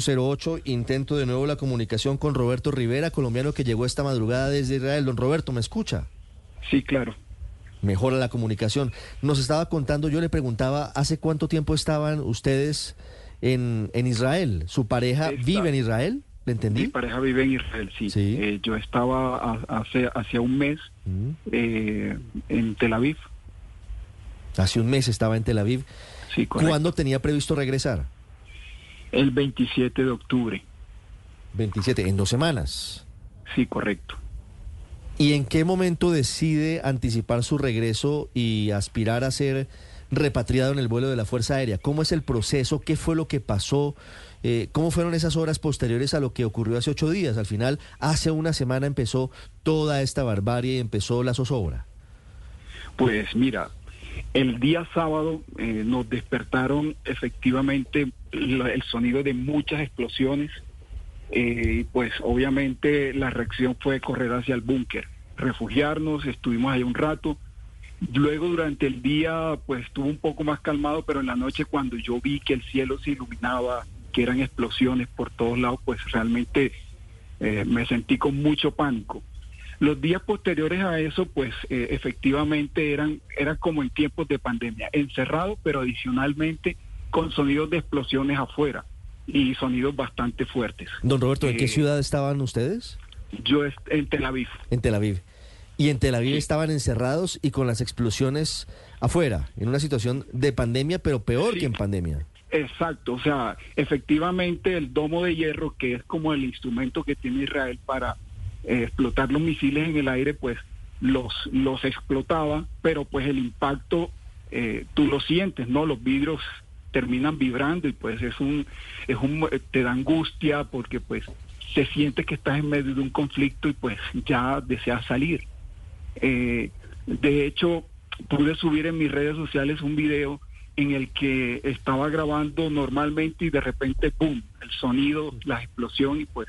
808, intento de nuevo la comunicación con Roberto Rivera, colombiano que llegó esta madrugada desde Israel. Don Roberto, ¿me escucha? Sí, claro. Mejora la comunicación. Nos estaba contando, yo le preguntaba, ¿hace cuánto tiempo estaban ustedes en, en Israel? ¿Su pareja Está- vive en Israel? ¿Le entendí? Mi pareja vive en Israel, sí. Sí. Eh, yo estaba a- hace hacia un mes Mm. eh, en Tel Aviv. Hace un mes estaba en Tel Aviv. Sí, correcto. ¿Cuándo tenía previsto regresar? El 27 de octubre. 27, en dos semanas. Sí, correcto. ¿Y en qué momento decide anticipar su regreso y aspirar a ser repatriado en el vuelo de la Fuerza Aérea? ¿Cómo es el proceso? ¿Qué fue lo que pasó? Eh, ¿Cómo fueron esas horas posteriores a lo que ocurrió hace ocho días? Al final, hace una semana empezó toda esta barbarie y empezó la zozobra. Pues mira, el día sábado eh, nos despertaron efectivamente el sonido de muchas explosiones. eh, y pues obviamente la reacción fue correr hacia el búnker, refugiarnos, estuvimos ahí un rato. Luego durante el día pues estuvo un poco más calmado, pero en la noche cuando yo vi que el cielo se iluminaba, que eran explosiones por todos lados, pues realmente eh, me sentí con mucho pánico. Los días posteriores a eso, pues eh, efectivamente eran, era como en tiempos de pandemia, encerrado, pero adicionalmente con sonidos de explosiones afuera y sonidos bastante fuertes. Don Roberto, ¿en qué Eh, ciudad estaban ustedes? Yo en Tel Aviv, En Tel Aviv. Y en Tel Aviv Sí. estaban encerrados y con las explosiones afuera, en una situación de pandemia, pero peor Sí. que en pandemia. exacto, o sea, efectivamente el domo de hierro, que es como el instrumento que tiene Israel para eh, explotar los misiles en el aire, pues los, los explotaba, pero pues el impacto eh, tú lo sientes, ¿no? Los vidrios terminan vibrando y pues es un, es un, te da angustia porque pues se siente que estás en medio de un conflicto y pues ya deseas salir. Eh, de hecho, pude subir en mis redes sociales un video en el que estaba grabando normalmente y de repente, ¡pum!, el sonido, la explosión y pues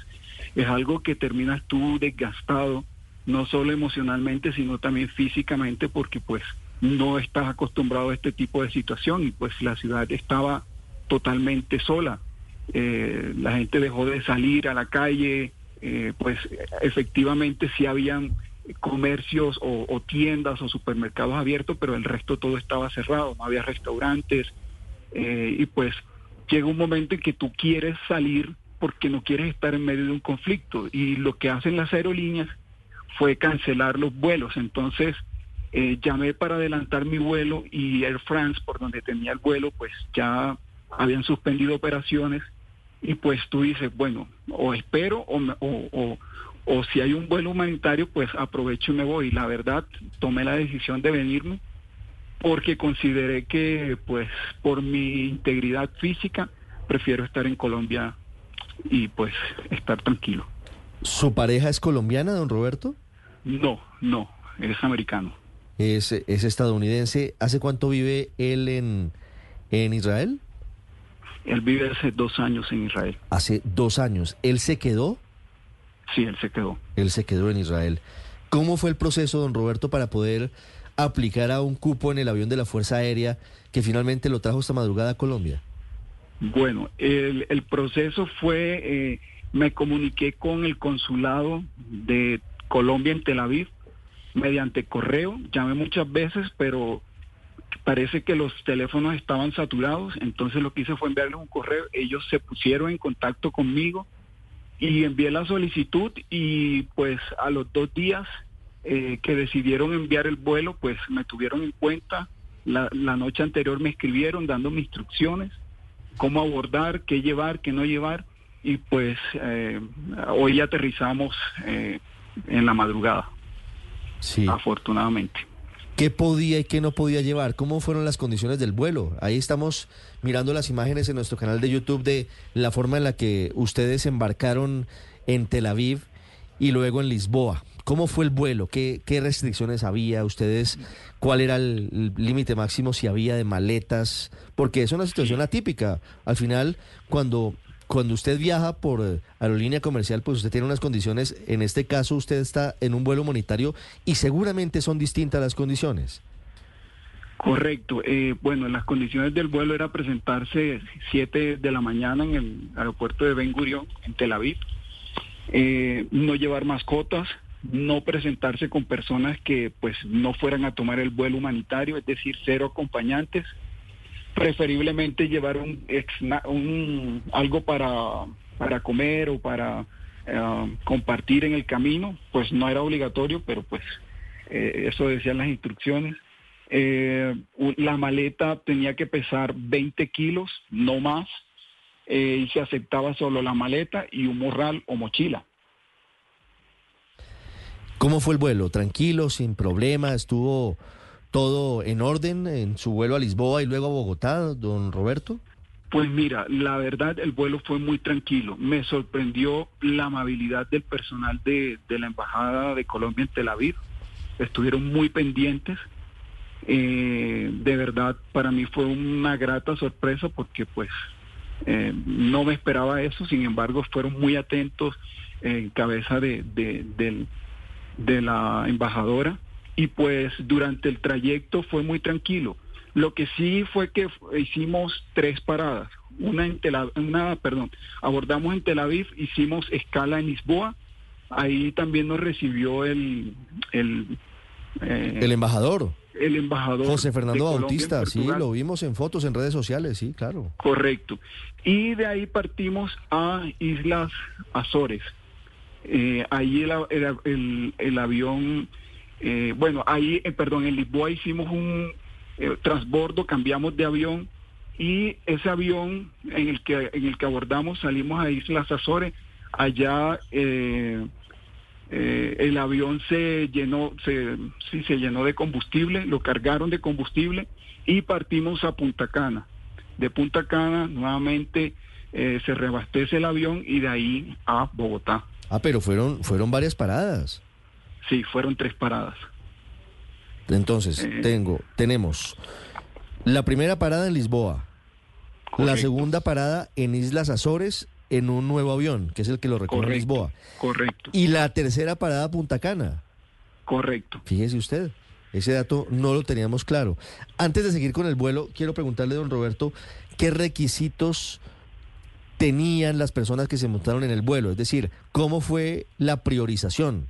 es algo que terminas tú desgastado, no solo emocionalmente, sino también físicamente porque pues no estás acostumbrado a este tipo de situación y pues la ciudad estaba totalmente sola. Eh, la gente dejó de salir a la calle, eh, pues efectivamente sí habían comercios o, tiendas o supermercados abiertos, pero el resto todo estaba cerrado, no había restaurantes eh, y pues llega un momento en que tú quieres salir porque no quieres estar en medio de un conflicto. Y lo que hacen las aerolíneas fue cancelar los vuelos, entonces eh, llamé para adelantar mi vuelo y Air France, por donde tenía el vuelo, pues ya habían suspendido operaciones. Y pues tú dices, bueno, o espero o, me- o, o, o si hay un vuelo humanitario, pues aprovecho y me voy. La verdad, tomé la decisión de venirme porque consideré que pues por mi integridad física prefiero estar en Colombia y pues estar tranquilo. ¿Su pareja es colombiana, don Roberto? No, no, es americano. Es, es estadounidense. ¿Hace cuánto vive él en, en Israel? Él vive hace dos años en Israel. Hace dos años. ¿Él se quedó? Sí, él se quedó. Él se quedó en Israel. ¿Cómo fue el proceso, don Roberto, para poder aplicar a un cupo en el avión de la Fuerza Aérea que finalmente lo trajo esta madrugada a Colombia? Bueno, el, proceso fue, eh, me comuniqué con el consulado de Colombia en Tel Aviv mediante correo, llamé muchas veces, pero parece que los teléfonos estaban saturados, entonces lo que hice fue enviarles un correo, ellos se pusieron en contacto conmigo y envié la solicitud y pues a los dos días eh, que decidieron enviar el vuelo, pues me tuvieron en cuenta, la, la noche anterior me escribieron dándome instrucciones cómo abordar, qué llevar, qué no llevar. Y pues eh, hoy aterrizamos eh, en la madrugada, Sí. afortunadamente. ¿Qué podía y qué no podía llevar? ¿Cómo fueron las condiciones del vuelo? Ahí estamos mirando las imágenes en nuestro canal de YouTube de la forma en la que ustedes embarcaron en Tel Aviv y luego en Lisboa. ¿Cómo fue el vuelo? ¿Qué, qué restricciones había? ¿Ustedes cuál era el límite máximo si había de maletas? Porque es una situación atípica. Al final, cuando, cuando usted viaja por eh, aerolínea comercial, pues usted tiene unas condiciones. En este caso, usted está en un vuelo humanitario y seguramente son distintas las condiciones. Correcto. Eh, bueno, las condiciones del vuelo era presentarse 7 de la mañana en el aeropuerto de Ben Gurion, en Tel Aviv. Eh, no llevar mascotas, no presentarse con personas que pues no fueran a tomar el vuelo humanitario, es decir, cero acompañantes. Preferiblemente llevar un, algo para, para comer o para eh, compartir en el camino, pues no era obligatorio, pero pues eso decían las instrucciones. Eh, la maleta tenía que pesar 20 kilos, no más, eh, y se aceptaba solo la maleta y un morral o mochila. ¿Cómo fue el vuelo? ¿Tranquilo, sin problema? ¿Estuvo todo en orden en su vuelo a Lisboa y luego a Bogotá, don Roberto? Pues mira, la verdad el vuelo fue muy tranquilo. Me sorprendió la amabilidad del personal de, de la Embajada de Colombia en Tel Aviv. Estuvieron muy pendientes eh, de verdad, para mí fue una grata sorpresa porque pues eh, no me esperaba eso, sin embargo fueron muy atentos en cabeza de, de, la embajadora y pues durante el trayecto fue muy tranquilo. Lo que sí fue que hicimos tres paradas. Una en Tel una, perdón, abordamos en Tel Aviv, hicimos escala en Lisboa. Ahí también nos recibió el el, eh, el embajador el embajador. José Fernando Bautista, sí, lo vimos en fotos en redes sociales, sí, claro. Correcto. Y de ahí partimos a Islas Azores. Eh, ahí el, el, avión, eh, bueno, ahí, eh, perdón, en Lisboa hicimos un transbordo, cambiamos de avión y ese avión en el que en el que abordamos salimos a Islas Azores. Allá eh, el avión se llenó, se, sí, se llenó de combustible, lo cargaron de combustible y partimos a Punta Cana. De Punta Cana nuevamente eh, se reabastece el avión y de ahí a Bogotá. Ah, pero fueron, fueron varias paradas. Sí, fueron tres paradas. Entonces, eh, tengo, tenemos la primera parada en Lisboa, la segunda parada en Islas Azores en un nuevo avión, que es el que lo recorre Lisboa. Correcto. Y la tercera parada Punta Cana. Correcto. Fíjese usted, ese dato no lo teníamos claro. Antes de seguir con el vuelo, quiero preguntarle, don Roberto, ¿qué requisitos tenían las personas que se montaron en el vuelo? Es decir, ¿cómo fue la priorización?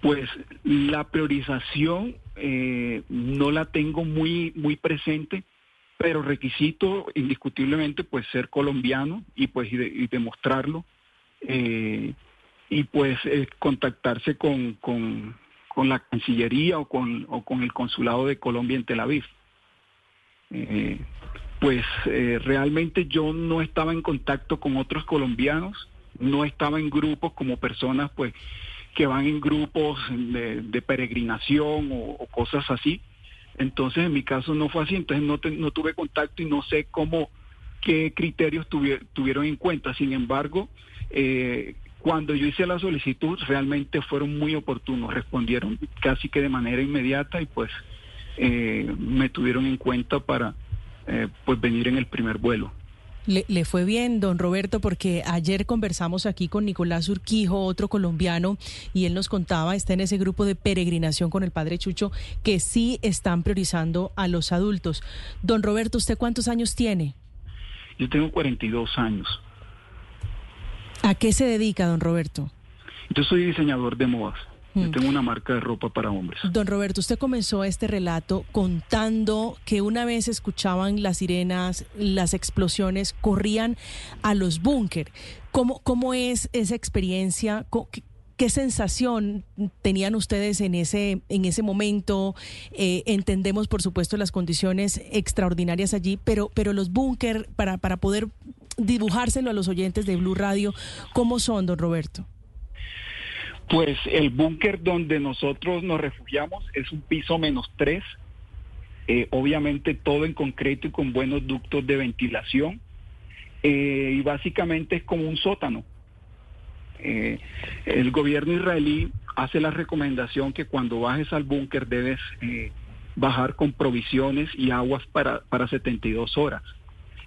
Pues la priorización eh, no la tengo muy, muy presente pero requisito indiscutiblemente pues ser colombiano y pues y, demostrarlo eh, y pues eh, contactarse con, con, la Cancillería o con, o con el Consulado de Colombia en Tel Aviv. Eh, pues realmente yo no estaba en contacto con otros colombianos, no estaba en grupos como personas pues que van en grupos de, peregrinación o cosas así, entonces, en mi caso no fue así, entonces no, no tuve contacto y no sé cómo, qué criterios tuvieron en cuenta. Sin embargo, eh, cuando yo hice la solicitud, realmente fueron muy oportunos, respondieron casi que de manera inmediata y pues eh, me tuvieron en cuenta para eh, pues venir en el primer vuelo. Le, fue bien, don Roberto, porque ayer conversamos aquí con Nicolás Urquijo, otro colombiano, y él nos contaba, está en ese grupo de peregrinación con el padre Chucho, que sí están priorizando a los adultos. Don Roberto, ¿usted cuántos años tiene? Yo tengo 42 años. ¿A qué se dedica, don Roberto? Yo soy diseñador de modas. Yo mm. tengo una marca de ropa para hombres. Don Roberto, usted comenzó este relato contando que una vez escuchaban las sirenas, las explosiones, corrían a los búnker. ¿Cómo, ¿Cómo es esa experiencia? ¿Qué, sensación tenían ustedes en ese, en ese momento? Eh, entendemos, por supuesto, las condiciones extraordinarias allí, pero, pero los búnker, para, para poder dibujárselo a los oyentes de Blue Radio, ¿cómo son, don Roberto? Pues el búnker donde nosotros nos refugiamos es un piso menos tres, eh, obviamente todo en concreto y con buenos ductos de ventilación, eh, y básicamente es como un sótano. Eh, el gobierno israelí hace la recomendación que cuando bajes al búnker debes bajar con provisiones y aguas para, para 72 horas.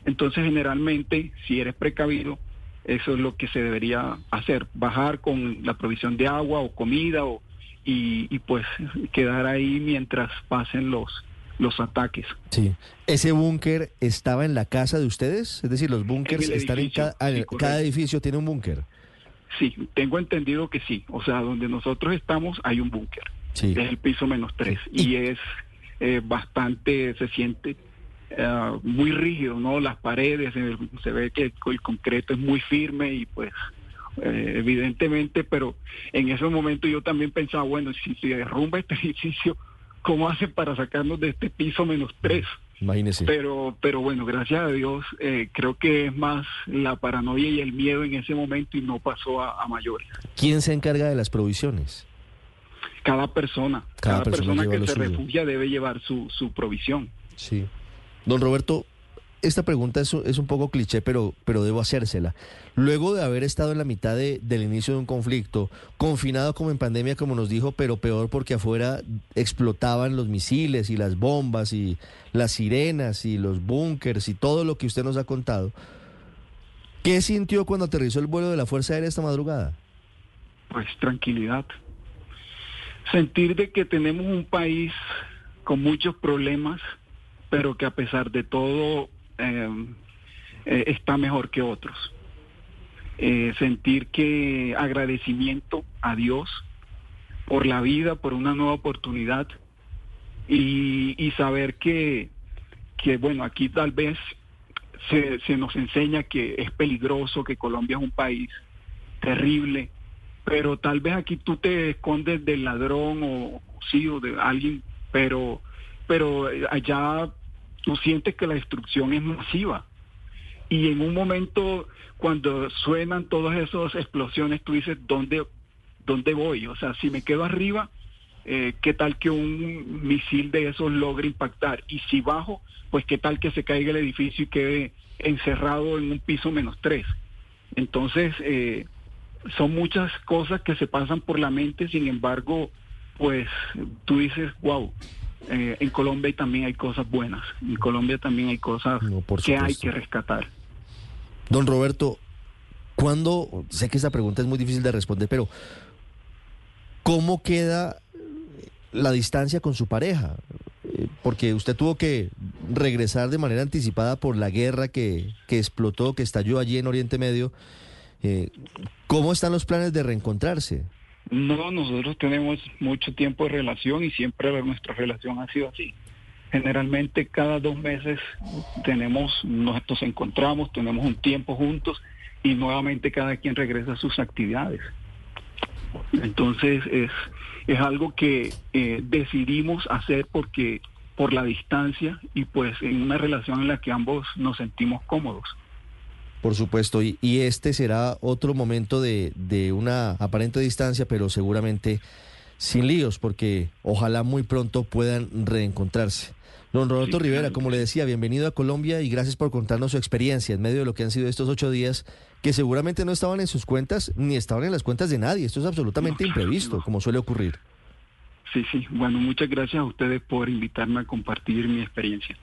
Entonces generalmente, si eres precavido, eso es lo que se debería hacer, bajar con la provisión de agua o comida o, y, pues quedar ahí mientras pasen los, los ataques. Sí. ¿Ese búnker estaba en la casa de ustedes? Es decir, los búnkers En están en cada, sí, cada correcto. edificio tiene un búnker. Sí, tengo entendido que sí. O sea, donde nosotros estamos hay un búnker. Sí. Es el piso menos tres. Y es eh, bastante, se siente eh, muy rígido, ¿no? Las paredes, el- se ve que el, el concreto es muy firme y pues eh, evidentemente, pero en ese momento yo también pensaba, bueno, si se derrumba este edificio, ¿cómo hacen para sacarnos de este piso menos tres? Imagínese. Pero, pero bueno, gracias a Dios, eh, creo que es más la paranoia y el miedo en ese momento y no pasó a, a mayores. ¿Quién se encarga de las provisiones? Cada persona, Cada cada, persona que se suyo. refugia debe llevar su, su provisión. Sí. Don Roberto, esta pregunta es, un poco cliché, pero, pero debo hacérsela. Luego de haber estado en la mitad de- del inicio de un conflicto, confinado como en pandemia, como nos dijo, pero peor porque afuera explotaban los misiles y las bombas y las sirenas y los búnkers y todo lo que usted nos ha contado. ¿Qué sintió cuando aterrizó el vuelo de la Fuerza Aérea esta madrugada? Pues tranquilidad. Sentir de que tenemos un país con muchos problemas, pero que a pesar de todo eh, eh, está mejor que otros. Eh, sentir que agradecimiento a Dios por la vida, por una nueva oportunidad y, y saber que, que, bueno, aquí tal vez se, se nos enseña que es peligroso, que Colombia es un país terrible, pero tal vez aquí tú te escondes del ladrón o sí o de alguien, pero pero allá tú sientes que la destrucción es masiva. Y en un momento cuando suenan todas esas explosiones, tú dices, ¿dónde, dónde voy? O sea, si me quedo arriba, eh, ¿qué tal que un misil de esos logre impactar? Y si bajo, pues qué tal que se caiga el edificio y quede encerrado en un piso menos tres. Entonces, eh, son muchas cosas que se pasan por la mente, sin embargo, pues tú dices, wow, eh, en Colombia también hay cosas buenas, en Colombia también hay cosas No, que hay que rescatar. Don Roberto, ¿cuándo, sé que esta pregunta es muy difícil de responder, pero ¿cómo queda la distancia con su pareja? Eh, Porque usted tuvo que regresar de manera anticipada por la guerra que, que explotó, que estalló allí en Oriente Medio. Eh, ¿Cómo están los planes de reencontrarse? No, nosotros tenemos mucho tiempo de relación y siempre nuestra relación ha sido así. Generalmente cada dos meses tenemos, nos encontramos, tenemos un tiempo juntos y nuevamente cada quien regresa a sus actividades. Entonces es, es algo que eh, decidimos hacer porque por la distancia y pues en una relación en la que ambos nos sentimos cómodos. Por supuesto, y, y este será otro momento de, de una aparente distancia, pero seguramente sin líos, porque ojalá muy pronto puedan reencontrarse. Don Roberto Sí, Rivera, como le decía, bienvenido a Colombia y gracias por contarnos su experiencia en medio de lo que han sido estos ocho días, que seguramente no estaban en sus cuentas ni estaban en las cuentas de nadie. Esto es absolutamente No, claro que imprevisto, no. como suele ocurrir. Sí, sí. Bueno, muchas gracias a ustedes por invitarme a compartir mi experiencia.